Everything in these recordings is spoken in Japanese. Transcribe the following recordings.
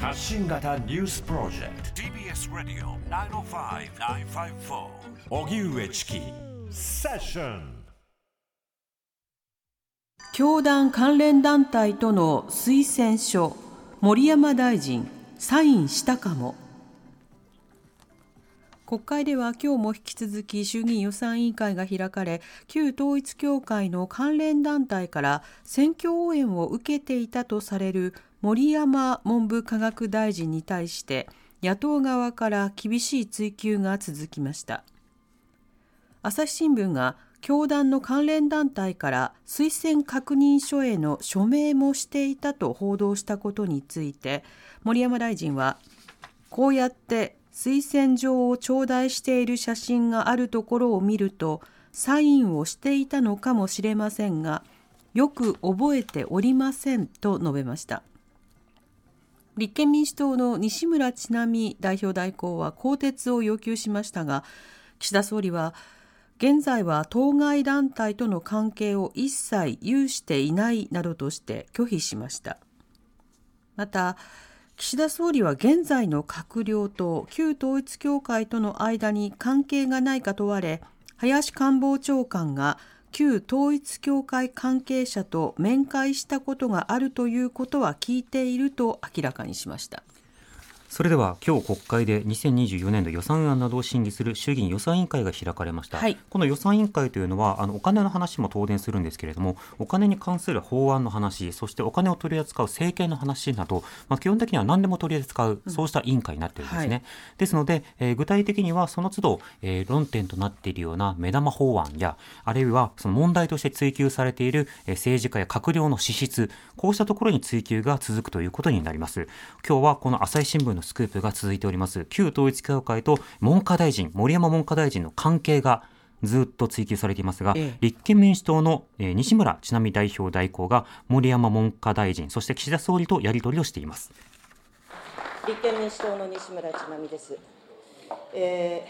発信型ニュースプロジェクト。TBS ラディオ905-954荻上チキ。セッション教団関連団体との推薦書。森山大臣サインしたかも。国会では今日も引き続き衆議院予算委員会が開かれ旧統一教会の関連団体から選挙応援を受けていたとされる森山文部科学大臣に対して野党側から厳しい追及が続きました。朝日新聞が教団の関連団体から推薦確認書への署名もしていたと報道したことについて森山大臣はこうやって推薦状を頂戴している写真があるところを見るとサインをしていたのかもしれませんがよく覚えておりませんと述べました。立憲民主党の西村智奈美代表代行は更迭を要求しましたが岸田総理は現在は当該団体との関係を一切有していないなどとして拒否しました。また岸田総理は現在の閣僚と旧統一教会との間に関係がないか問われ林官房長官が旧統一教会関係者と面会したことがあるということは聞いていると明らかにしました。それでは今日国会で2024年度予算案などを審議する衆議院予算委員会が開かれました、はい、この予算委員会というのはあのお金の話も東電するんですけれどもお金に関する法案の話そしてお金を取り扱う政権の話など、まあ、基本的には何でも取り扱う、そうした委員会になっているんですね、はい、ですので、えー、具体的にはその都度、えー、論点となっているような目玉法案やあるいはその問題として追及されている、えー、政治家や閣僚の資質こうしたところに追及が続くということになります。今日はこの朝日新聞のスクープが続いております。旧統一教会と文科大臣森山文科大臣の関係がずっと追及されていますが、ええ、立憲民主党の、えー、西村智奈美代表代行が森山文科大臣そして岸田総理とやり取りをしています。立憲民主党の西村智奈美です、え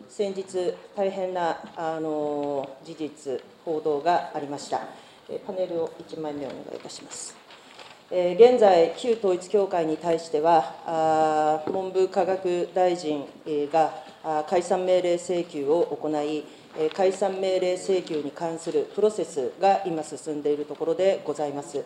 ー、先日大変なあの事実報道がありました、えパネルを1枚目お願いいたします現在、旧統一教会に対しては、文部科学大臣が解散命令請求を行い、解散命令請求に関するプロセスが今進んでいるところでございます。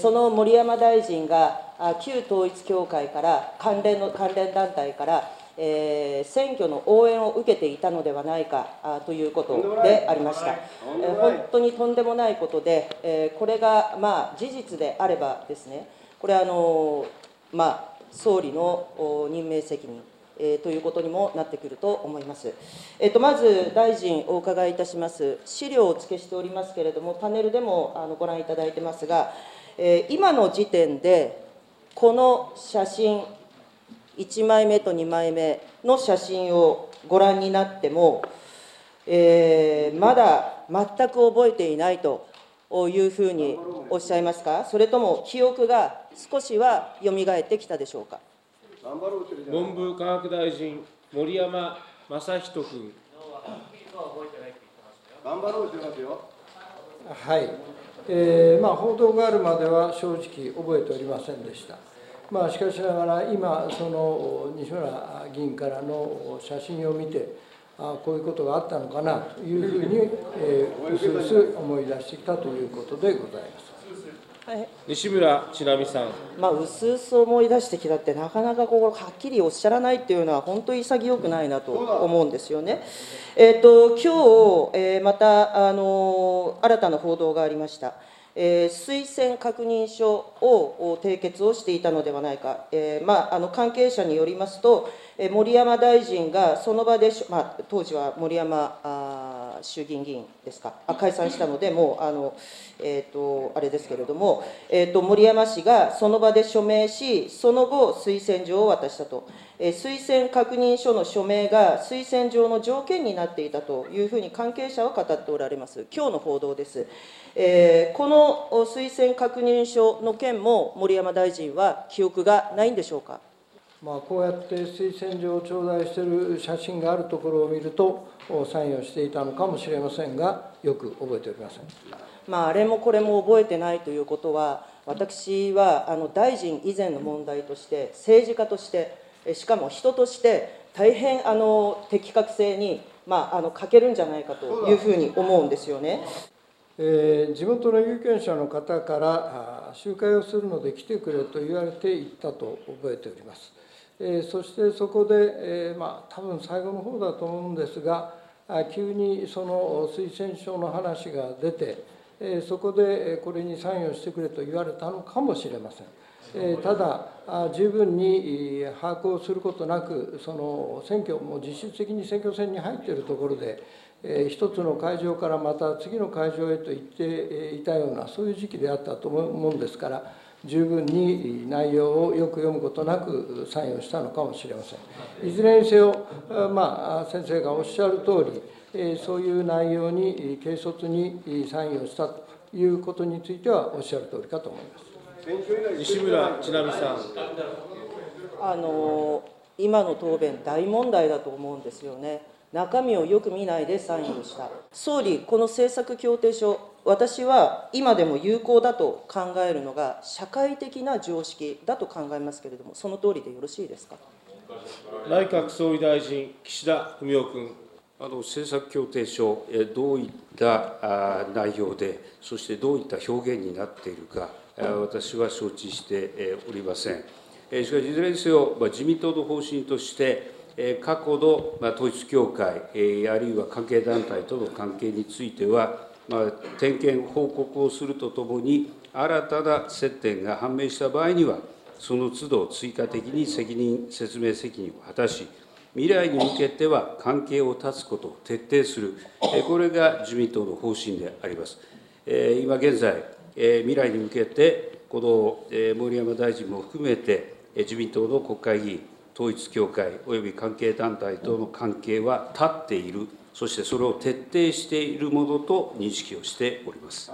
その森山大臣が旧統一教会から関連の関連団体からえー、選挙の応援を受けていたのではないかあということでありました、えー、本当にとんでもないことで、えー、これが、まあ、事実であればですね、これあの、まあ、総理の任命責任、えー、ということにもなってくると思います。えーと、まず大臣、お伺いいたします、資料を付けしておりますけれども、パネルでもあのご覧いただいてますが、えー、今の時点で、この写真、1枚目と2枚目の写真をご覧になっても、えー、まだ全く覚えていないというふうにおっしゃいますか、それとも記憶が少しはよみがえってきたでしょうか？文部科学大臣、森山正人君。頑張ろうって言ますよ。はい、えーまあ、報道があるまでは正直覚えておりませんでした。まあ、しかしながら今その西村議員からの写真を見てあこういうことがあったのかなというふうに、えー、うすうす思い出してきたということでございます。はい、西村智奈美さん、まあ、うすうす思い出してきたって、なかなかここはっきりおっしゃらないっていうのは、本当に潔くないなと思うんですよね。えーと、今日、えー、またあの新たな報道がありました。えー、推薦確認書を締結をしていたのではないか、えーまあ、あの関係者によりますと、えー、森山大臣がその場で、まあ、当時は森山あ衆議院議員ですか、あ解散したので、もうあの、えーと、あれですけれども、えーと、森山氏がその場で署名し、その後、推薦状を渡したと、推薦確認書の署名が推薦状の条件になっていたというふうに関係者は語っておられます、今日の報道です。えー、この推薦確認書の件も森山大臣は記憶がないんでしょうか？まあ、こうやって推薦状を頂戴している写真があるところを見ると、サインをしていたのかもしれませんが、よく覚えておりません。まあ、あれもこれも覚えてないということは、私はあの大臣以前の問題として、政治家として、しかも人として、大変あの的確性に、まあ、あの欠けるんじゃないかというふうに思うんですよね。えー、地元の有権者の方から集会をするので来てくれと言われて行ったと覚えております。えー、そしてそこで、えー、まあ、多分最後の方だと思うんですが、急にその推薦書の話が出て、えそこでこれにサインをしてくれと言われたのかもしれません。えただ、十分に把握をすることなく、その選挙、も実質的に選挙戦に入っているところで、一つの会場からまた次の会場へと行っていたような、そういう時期であったと思うんですから、十分に内容をよく読むことなくサインをしたのかもしれません。いずれにせよ、まあ、先生がおっしゃる通り、そういう内容に軽率にサインをしたということについてはおっしゃる通りかと思います。西村智奈美さん。あの今の答弁、大問題だと思うんですよね。中身をよく見ないでサインをした。総理、この政策協定書、私は今でも有効だと考えるのが、社会的な常識だと考えますけれども、その通りでよろしいですか？内閣総理大臣、岸田文雄君。あの政策協定書、どういった内容で、そしてどういった表現になっているか、私は承知しておりません。しかし、いずれにせよ、自民党の方針として、過去の統一教会、あるいは関係団体との関係については、点検、報告をするとともに、新たな接点が判明した場合には、その都度追加的に責任、説明責任を果たし、未来に向けては関係を断つことを徹底する、これが自民党の方針であります。今現在、未来に向けて、この森山大臣も含めて、自民党の国会議員、統一教会および関係団体との関係は断っている、そしてそれを徹底しているものと認識をしております。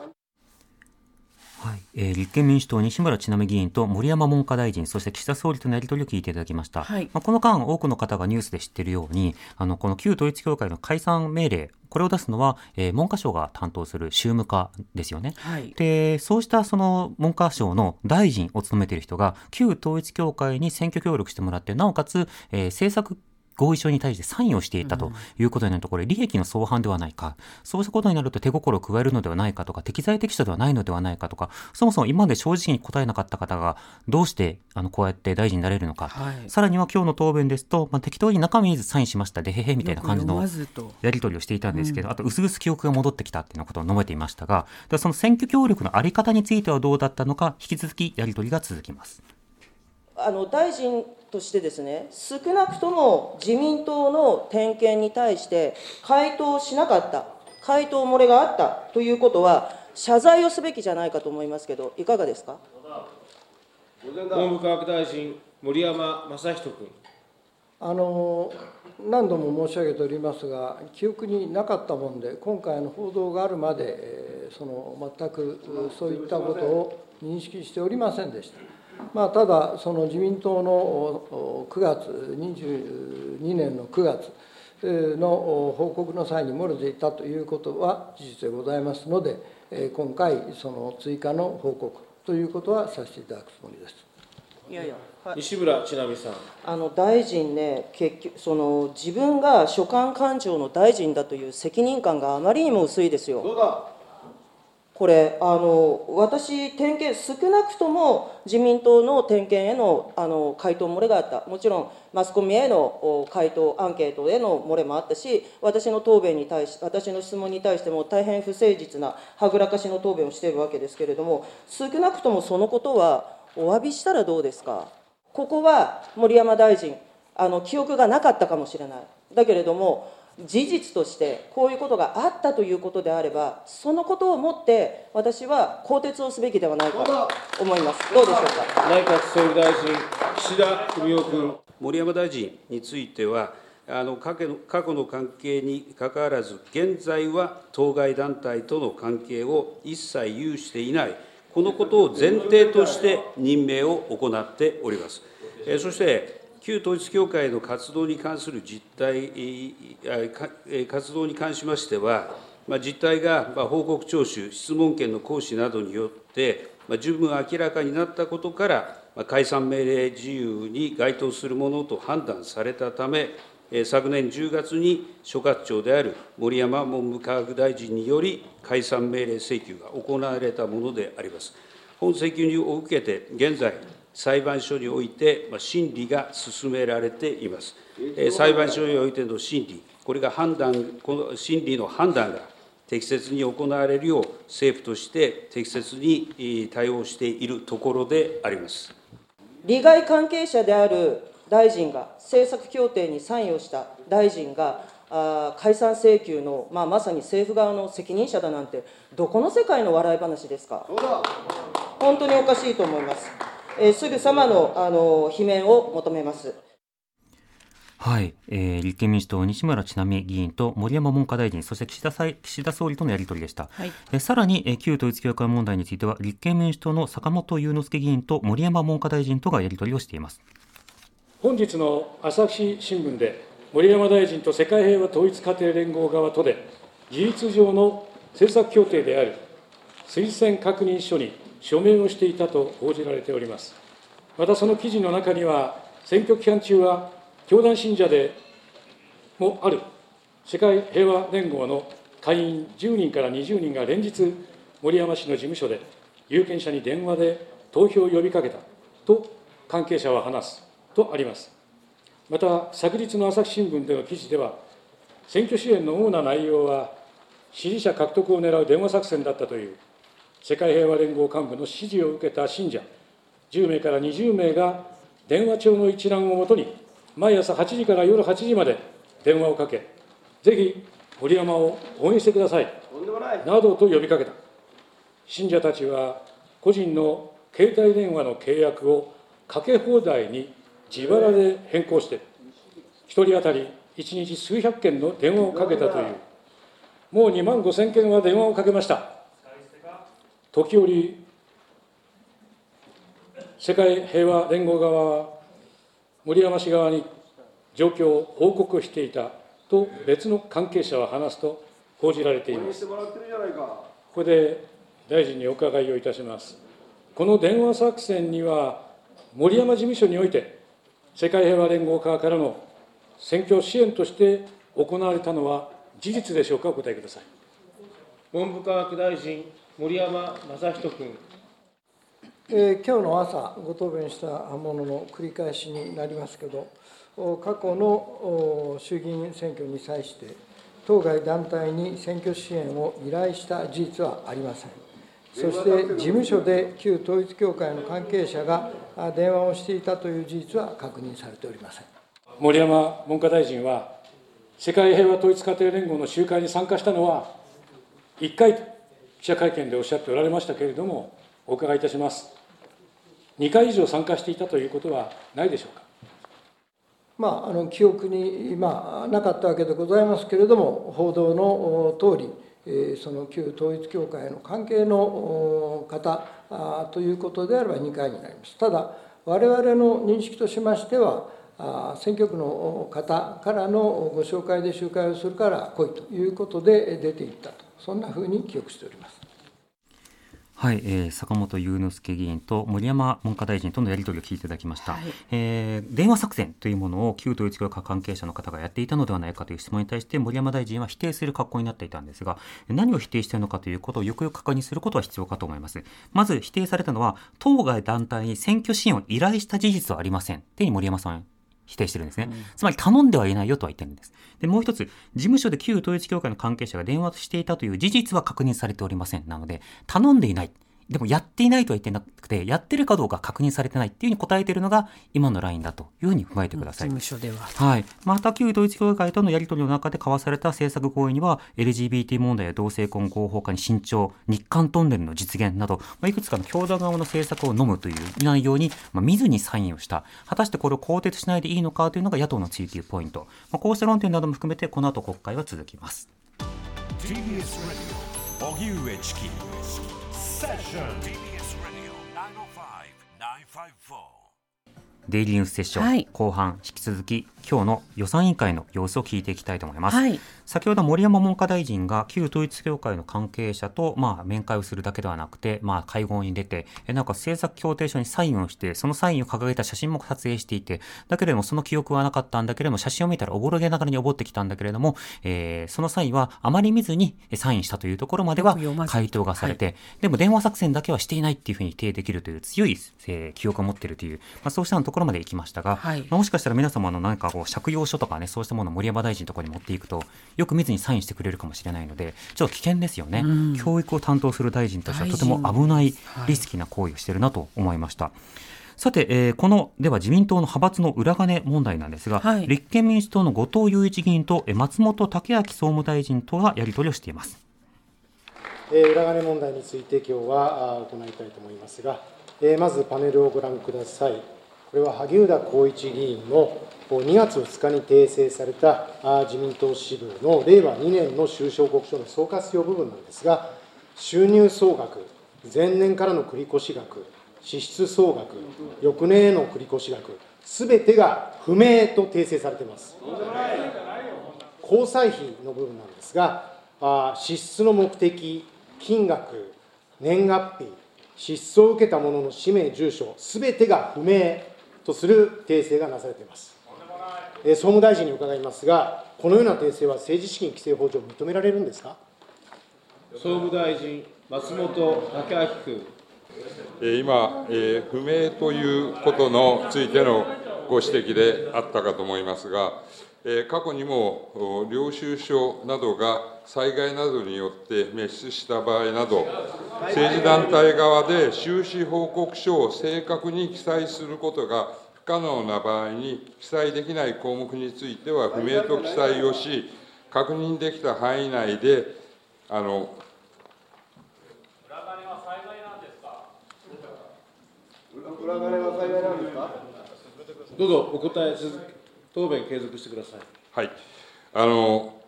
はいえー、立憲民主党、西村智奈美議員と森山文科大臣、そして岸田総理とのやり取りを聞いていただきました。はい、まあ、この間、多くの方がニュースで知っているように、あのこの旧統一教会の解散命令、これを出すのは、えー、文科省が担当する宗務課ですよね。はい、で、そうしたその文科省の大臣を務めている人が、旧統一教会に選挙協力してもらって、なおかつ、えー、政策合意書に対してサインをしていたということになると、これ、利益の相反ではないか、そうしたことになると手心を加えるのではないかとか、適材適所ではないのではないかとか、そもそも今まで正直に答えなかった方が、どうしてあのこうやって大臣になれるのか、はい、さらには今日の答弁ですと、まあ、適当に中身にサインしました、でへへみたいな感じのやり取りをしていたんですけど、うん、あと、薄々記憶が戻ってきたっていうようなことを述べていましたが、その選挙協力のあり方についてはどうだったのか、引き続きやり取りが続きます。あの大臣としてですね、少なくとも自民党の点検に対して回答しなかった、回答漏れがあったということは、謝罪をすべきじゃないかと思いますけど、いかがですか？文部科学大臣、森山正人君。あの何度も申し上げておりますが、記憶になかったもんで、今回の報道があるまで、その全くそういったことを認識しておりませんでした。まあ、ただ、その自民党の9月、22年の9月の報告の際に漏れていたということは事実でございますので、今回、その追加の報告ということはさせていただくつもりです。いやいや西村智奈美さんあの大臣ね、結局その自分が所管官庁の大臣だという責任感があまりにも薄いですよ。これあの私、点検、少なくとも自民党の点検へのあの回答漏れがあった、もちろんマスコミへの回答、アンケートへの漏れもあったし、私の答弁に対し、私の質問に対しても大変不誠実なはぐらかしの答弁をしているわけですけれども、少なくともそのことはお詫びしたらどうですか？ここは森山大臣、あの記憶がなかったかもしれない。だけれども、事実としてこういうことがあったということであれば、そのことをもって私は更迭をすべきではないかと思います。どうでしょうか？内閣総理大臣、岸田文雄君。森山大臣については、あの過去の過去の関係にかかわらず、現在は当該団体との関係を一切有していない、このことを前提として任命を行っております。そして旧統一教会の活動に関する実態、活動に関しましては、実態が報告聴取、質問権の行使などによって、十分明らかになったことから、解散命令事由に該当するものと判断されたため、昨年10月に所轄庁である森山文部科学大臣により、解散命令請求が行われたものであります。本請求を受けて、現在、裁判所において審理が進められています。裁判所においての審理、これが判断、この審理の判断が適切に行われるよう、政府として適切に対応しているところであります。利害関係者である大臣が、政策協定にサインをした大臣が、あ解散請求の、まあ、まさに政府側の責任者だなんて、どこの世界の笑い話ですか？本当におかしいと思います。えー、すぐさまのあの罷免を求めます。はい、えー、立憲民主党西村智奈美議員と森山文科大臣そして岸田岸田総理とのやり取りでした、はい、えさらに、えー、旧統一教会問題については立憲民主党の坂本祐之助議員と森山文科大臣とがやり取りをしています。本日の朝日新聞で森山大臣と世界平和統一家庭連合側とで事実上の政策協定である推薦確認書に署名をしていたと報じられております。またその記事の中には、選挙期間中は教団信者でもある世界平和連合の会員10人から20人が連日、森山氏の事務所で有権者に電話で投票を呼びかけたと関係者は話すとあります。また、昨日の朝日新聞での記事では、選挙支援の主な内容は、支持者獲得を狙う電話作戦だったという世界平和連合幹部の指示を受けた信者10名から20名が電話帳の一覧をもとに毎朝8時から夜8時まで電話をかけぜひ森山を応援してくださいなどと呼びかけた。信者たちは個人の携帯電話の契約をかけ放題に自腹で変更して1人当たり1日数百件の電話をかけたという。もう2万5000件は電話をかけました時折、世界平和連合側は、森山氏側に状況を報告していたと別の関係者は話すと報じられています。ここで大臣にお伺いをいたします。この電話作戦には、森山事務所において、世界平和連合側からの選挙支援として行われたのは事実でしょうか、お答えください。文部科学大臣森山正人君。えー、今日の朝ご答弁したものの繰り返しになりますけど、過去の衆議院選挙に際して、当該団体に選挙支援を依頼した事実はありません。そして事務所で旧統一教会の関係者が電話をしていたという事実は確認されておりません森山文科大臣は、世界平和統一家庭連合の集会に参加したのは1回記者会見でおっしゃっておられましたけれども、お伺いいたします。2回以上参加していたということはないでしょうか？まあ、あの記憶に、まあ、なかったわけでございますけれども、報道の通り、その旧統一教会の関係の方ということであれば2回になります。ただ、我々の認識としましては、選挙区の方からのご紹介で集会をするから来いということで出ていったと、そんなふうに記憶しております。はい、えー、坂本祐之助議員と森山文科大臣とのやり取りを聞いていただきました、はい、えー、電話作戦というものを旧統一教会関係者の方がやっていたのではないかという質問に対して森山大臣は否定する格好になっていたんですが何を否定しているのかということをよくよく確認することは必要かと思います。まず否定されたのは当該団体に選挙支援を依頼した事実はありません。って森山さん否定してるんですね。つまり頼んではいないよとは言ってるんです。で、もう一つ、事務所で旧統一教会の関係者が電話していたという事実は確認されておりません。なので、頼んでいない。でもやっていないとは言ってなくて、やってるかどうか確認されてないっていうふうに答えているのが今のラインだというふうに踏まえてください。事務所では。はい。また旧統一教会とのやり取りの中で交わされた政策合意には、LGBT 問題や同性婚合法化に慎重、日韓トンネルの実現など、まあ、いくつかの教団側の政策を飲むという内容に、まあ、見ずにサインをした。果たしてこれを更迭しないでいいのかというのが野党の追及ポイント。まあ、こうした論点なども含めて、この後国会は続きます。TBS Radio 荻上チキデイリーニュースセッション、はい、後半引き続き今日の予算委員会の様子を聞いていきたいと思います、はい、先ほど森山文科大臣が旧統一教会の関係者とまあ面会をするだけではなくてまあ会合に出てえなんか政策協定書にサインをしてそのサインを掲げた写真も撮影していてだけれどもその記憶はなかったんだけれども写真を見たらおぼろげながらに覚ってきたんだけれども、えー、その際はあまり見ずにサインしたというところまでは回答がされて、はい、でも電話作戦だけはしていないっていうふうに定できるという強い、えー、記憶を持っているという、まあ、そうしたところまで行きましたが、はい、まあ、もしかしたら皆様の何かこう借用書とかねそうしたものを森山大臣のところに持っていくとよく見ずにサインしてくれるかもしれないのでちょっと危険ですよね、うん、教育を担当する大臣としてはとても危ないリスキーな行為をしているなと思いました。さて、えー、このでは自民党の派閥の裏金問題なんですが、はい、立憲民主党の後藤祐一議員と松本剛明総務大臣とはやり取りをしています。えー、裏金問題について今日は行いたいと思いますが、えー、まずパネルをご覧ください。これは萩生田光一議員の2月2日に訂正された自民党支部の令和2年の収支報告書の総括用部分なんですが、収入総額、前年からの繰越額、支出総額、翌年への繰越額、すべてが不明と訂正されています。交際費の部分なんですが、支出の目的、金額、年月日、支出を受けた者の氏名、住所、すべてが不明とする訂正がなされています。総務大臣に伺いますが、このような訂正は政治資金規正法上、認められるんですか？総務大臣、松本剛明君。今、不明ということのついてのご指摘であったかと思いますが、過去にも領収書などが災害などによって滅失した場合など、政治団体側で収支報告書を正確に記載することが不可能な場合に、記載できない項目については不明と記載をし、確認できた範囲内で、あの裏金は災害なんですか？裏金は災害なんですか？どうぞお答え続け答弁継続してください。はい。あの、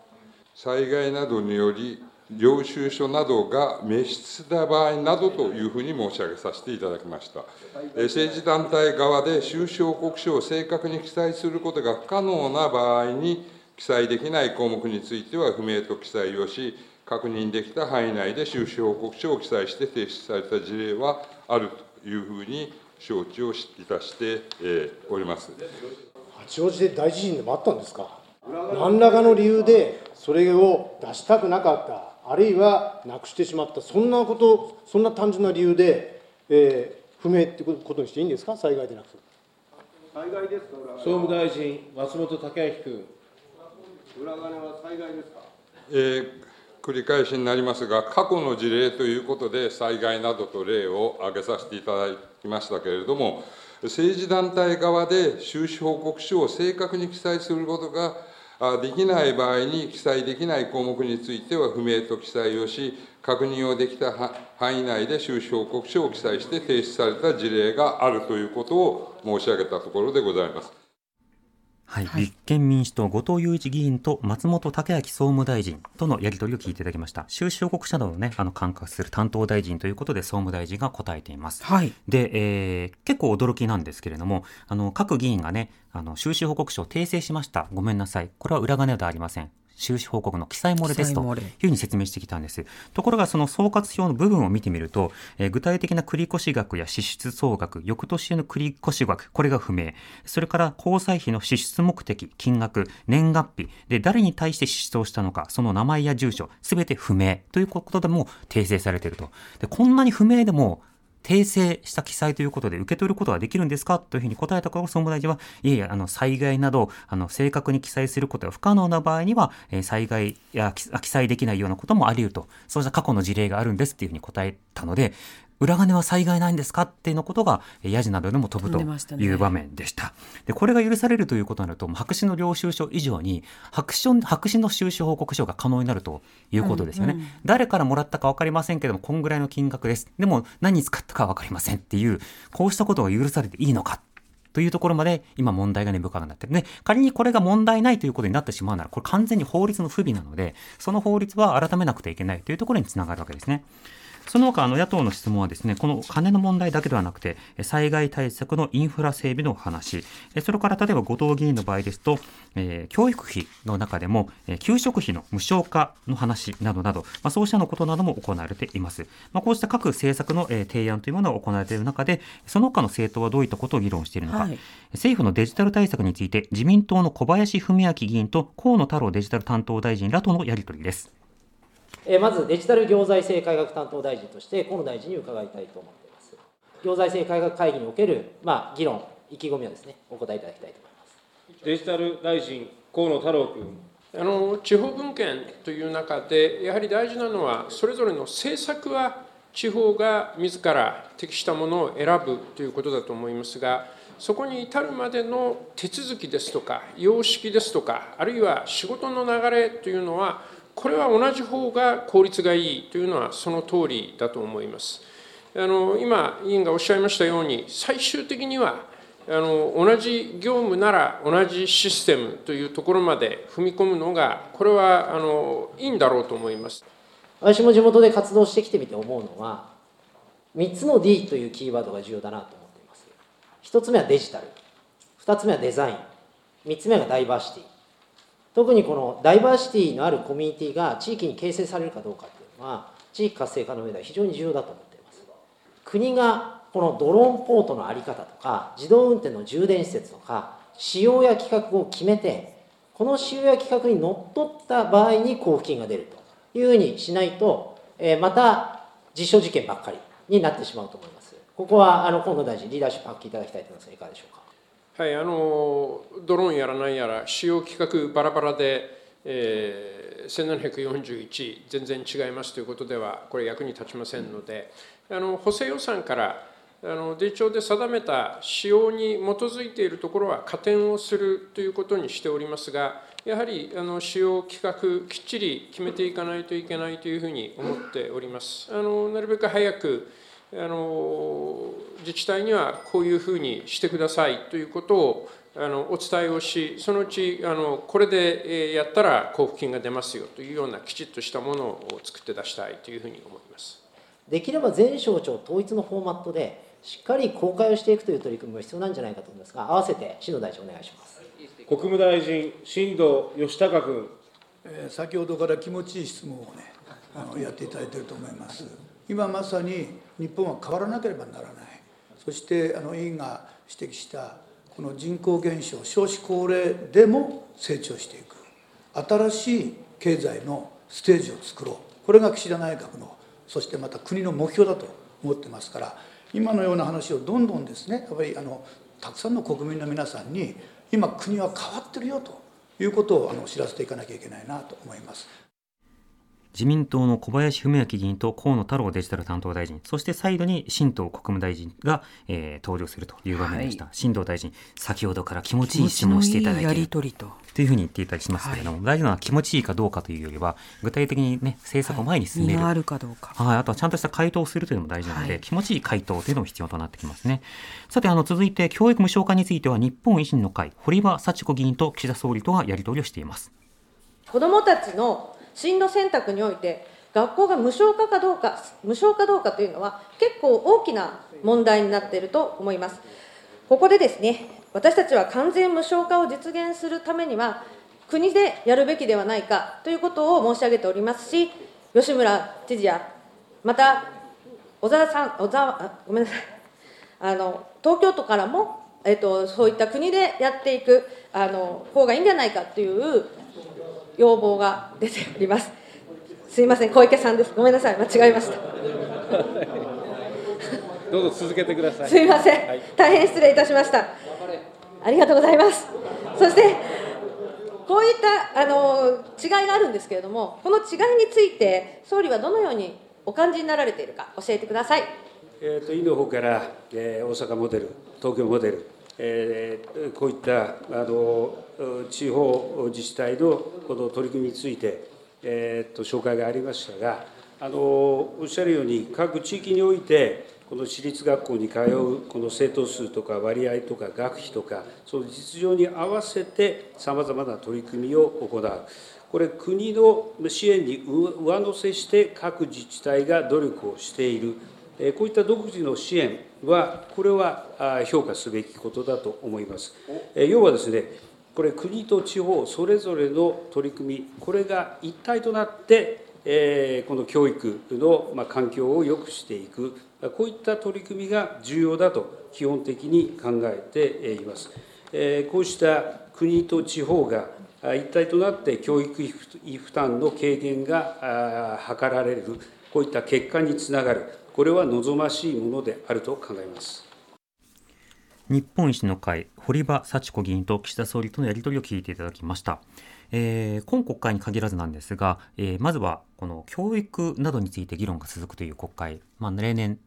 災害などにより、領収書などが滅失した場合などというふうに申し上げさせていただきました。政治団体側で収支報告書を正確に記載することが不可能な場合に、記載できない項目については不明と記載をし、確認できた範囲内で収支報告書を記載して提出された事例はあるというふうに承知をいたしております。八王子で大地震でもあったんですか？何らかの理由でそれを出したくなかったあるいはなくしてしまった。そんなことそんな単純な理由で、えー、不明ってことにしていいんですか？災害でなく災害ですか？総務大臣松本剛明君。裏金は災害ですか、えー、繰り返しになりますが過去の事例ということで災害などと例を挙げさせていただきましたけれども政治団体側で収支報告書を正確に記載することができない場合に記載できない項目については不明と記載をし、確認をできた範囲内で収支報告書を記載して提出された事例があるということを申し上げたところでございます。はい、はい、立憲民主党後藤祐一議員と松本剛明総務大臣とのやり取りを聞いていただきました。収支報告者などをねあの管轄する担当大臣ということで総務大臣が答えています、はい、で、えー、結構驚きなんですけれどもあの各議員がねあの収支報告書を訂正しました。ごめんなさい。これは裏金ではありません収支報告の記載漏れですというふうに説明してきたんです。ところがその総括表の部分を見てみると、えー、具体的な繰越額や支出総額、翌年への繰越額、これが不明。それから交際費の支出目的、金額、年月日、で、誰に対して支出をしたのか、その名前や住所、すべて不明ということでも訂正されていると。で、こんなに不明でも訂正した記載ということで受け取ることができるんですか？というふうに答えたから総務大臣は、いえいえ、あの、災害など、あの、正確に記載することが不可能な場合には、え、災害や記載できないようなこともあり得ると、そうした過去の事例があるんですっていうふうに答えたので、裏金は災害ないんですかっていうのことが、ヤジなどでも飛ぶという場面でした。で、これが許されるということになると、白紙の領収書以上に白紙、白紙の収支報告書が可能になるということですよね。うんうん、誰からもらったか分かりませんけども、こんぐらいの金額です。でも、何に使ったか分かりませんっていう、こうしたことが許されていいのかというところまで今問題が根深くなってるね。仮にこれが問題ないということになってしまうなら、これ完全に法律の不備なので、その法律は改めなくてはいけないというところにつながるわけですね。その他あの野党の質問はですねこの金の問題だけではなくて災害対策のインフラ整備の話それから例えば後藤議員の場合ですと、えー、教育費の中でも、えー、給食費の無償化の話などなど、まあ、そうしたのことなども行われています、まあ、こうした各政策の、えー、提案というものが行われている中でその他の政党はどういったことを議論しているのか、はい、政府のデジタル対策について自民党の小林文明議員と河野太郎デジタル担当大臣らとのやり取りですまずデジタル行財政改革担当大臣として河野大臣に伺いたいと思っています。行財政改革会議における、まあ、議論意気込みをですねお答えいただきたいと思います。デジタル大臣河野太郎君。あの地方分権という中でやはり大事なのはそれぞれの政策は地方が自ら適したものを選ぶということだと思いますがそこに至るまでの手続きですとか様式ですとかあるいは仕事の流れというのはこれは同じ方が効率がいいというのはその通りだと思います。あの今、委員がおっしゃいましたように、最終的にはあの同じ業務なら同じシステムというところまで踏み込むのが、これはあのいいんだろうと思います私も地元で活動してきてみて思うのは、3つの D というキーワードが重要だなと思っています。1つ目はデジタル、2つ目はデザイン、3つ目がダイバーシティ。特にこのダイバーシティのあるコミュニティが地域に形成されるかどうかっていうのは地域活性化の上では非常に重要だと思っています。国がこのドローンポートの在り方とか自動運転の充電施設とか使用や規格を決めてこの使用や規格にのっとった場合に交付金が出るというふうにしないと、えまた実証実験ばっかりになってしまうと思います。ここはあの河野大臣リーダーシップ発揮いただきたいと思いますがいかがでしょうか？はい、あのドローンやらないやら、使用規格バラバラで、えー、1741、全然違いますということでは、これ、役に立ちませんので、あの補正予算からあのデジ庁で定めた使用に基づいているところは加点をするということにしておりますが、やはりあの使用規格、きっちり決めていかないといけないというふうに思っております。あのなるべく早くあの自治体にはこういうふうにしてくださいということをあのお伝えをし、そのうちあのこれでやったら交付金が出ますよというようなきちっとしたものを作って出したいというふうに思いますできれば全省庁統一のフォーマットで、しっかり公開をしていくという取り組みも必要なんじゃないかと思いますが、合わせて新藤大臣、お願いします国務大臣、新藤義孝君。えー、先ほどから気持ちいい質問をね、あのやっていただいていると思います。今まさに日本は変わらなければならない。そしてあの委員が指摘したこの人口減少少子高齢でも成長していく。新しい経済のステージを作ろう。これが岸田内閣のそしてまた国の目標だと思ってますから今のような話をどんどんですねやっぱりあのたくさんの国民の皆さんに今国は変わってるよということをあの知らせていかなきゃいけないなと思います。自民党の小林文明議員と河野太郎デジタル担当大臣、そして再度に新藤国務大臣が、えー、登場するという場面でした。はい、新藤大臣、先ほどから気持ちいい質問をしていただいているとというふうに言っていたりしますけれども、はい、大事なのは気持ちいいかどうかというよりは、具体的にね、政策を前に進める。はい、あるかどうか。はい、あとはちゃんとした回答をするというのも大事なので、はい、気持ちいい回答というのも必要となってきますね。さて、あの、続いて、教育無償化については、日本維新の会、堀場幸子議員と岸田総理とがやり取りをしています。子どもたちの進路選択において学校が無償化かどうか無償かどうかというのは結構大きな問題になっていると思います。ここでですね私たちは完全無償化を実現するためには国でやるべきではないかということを申し上げておりますし吉村知事やまた小沢さん小沢ごめんなさい。あの東京都からも、えっと、そういった国でやっていくあの方がいいんじゃないかという要望が出ております。すいません、小池さんです。ごめんなさい、間違えました。どうぞ続けてください。すいません、はい、大変失礼いたしました。ありがとうございます。そして、こういったあの違いがあるんですけれども、この違いについて、総理はどのようにお感じになられているか、教えてください。えーと、委員の方から、えー、大阪モデル、東京モデル、えー、こういったあの地方自治体のこの取り組みについて、えー、と紹介がありましたが、あのおっしゃるように、各地域において、この私立学校に通うこの生徒数とか割合とか学費とか、その実情に合わせてさまざまな取り組みを行う、これ、国の支援に上乗せして各自治体が努力をしている、こういった独自の支援は、これは評価すべきことだと思います。要はですね、これ、国と地方それぞれの取り組み、これが一体となって、この教育の環境を良くしていく、こういった取り組みが重要だと基本的に考えています。こうした国と地方が一体となって教育費負担の軽減が図られる、こういった結果につながる、これは望ましいものであると考えます。日本維新の会、堀場幸子議員と岸田総理とのやり取りを聞いていただきました。えー、今国会に限らずなんですが、えー、まずはこの教育などについて議論が続くという国会、まあ、例年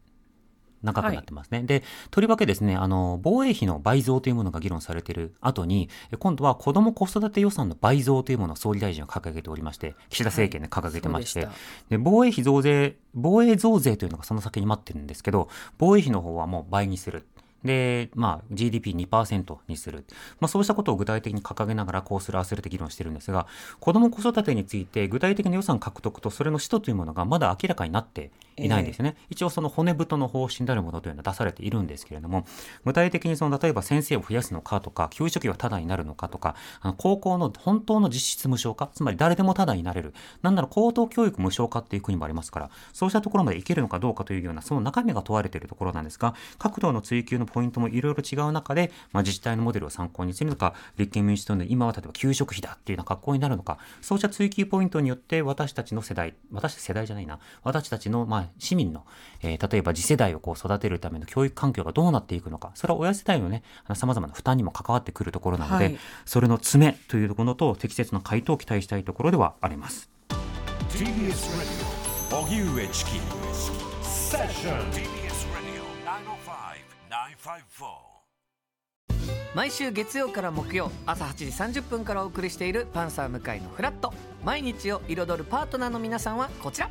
長くなってますね。はい、で、とりわけですね、あの、防衛費の倍増というものが議論されている後に、今度は子ども子育て予算の倍増というものを総理大臣は掲げておりまして、岸田政権で掲げてまして、はい、で防衛費増税、防衛増税というのがその先に待ってるんですけど、防衛費の方はもう倍にする。で、まあ、GDP2% にする。まあ、そうしたことを具体的に掲げながら、こうする、ああするって議論してるんですが、子ども子育てについて具体的な予算獲得とそれの使途というものがまだ明らかになっていないんですよね。えー、一応その骨太の方針であるものというのは出されているんですけれども、具体的にその、例えば先生を増やすのかとか、給食費はタダになるのかとか、あの高校の本当の実質無償化、つまり誰でもタダになれる。なんなら高等教育無償化っていう国もありますから、そうしたところまでいけるのかどうかというような、その中身が問われているところなんですが、角度の追求のポイントもいろいろ違う中で、まあ、自治体のモデルを参考にするのか、立憲民主党の今は例えば給食費だっていうような格好になるのか、そうした追求ポイントによって私たちの世代、私世代じゃないな、私たちのまあ市民の、えー、例えば次世代をこう育てるための教育環境がどうなっていくのか、それは親世代のね、様々な負担にも関わってくるところなので、はい、それの詰めというところと適切な回答を期待したいところではあります。TBS 荻上チキセッション TBS 905毎週月曜から木曜朝8時30分からお送りしている「パンサー向井のフラット」毎日を彩るパートナーの皆さんはこちら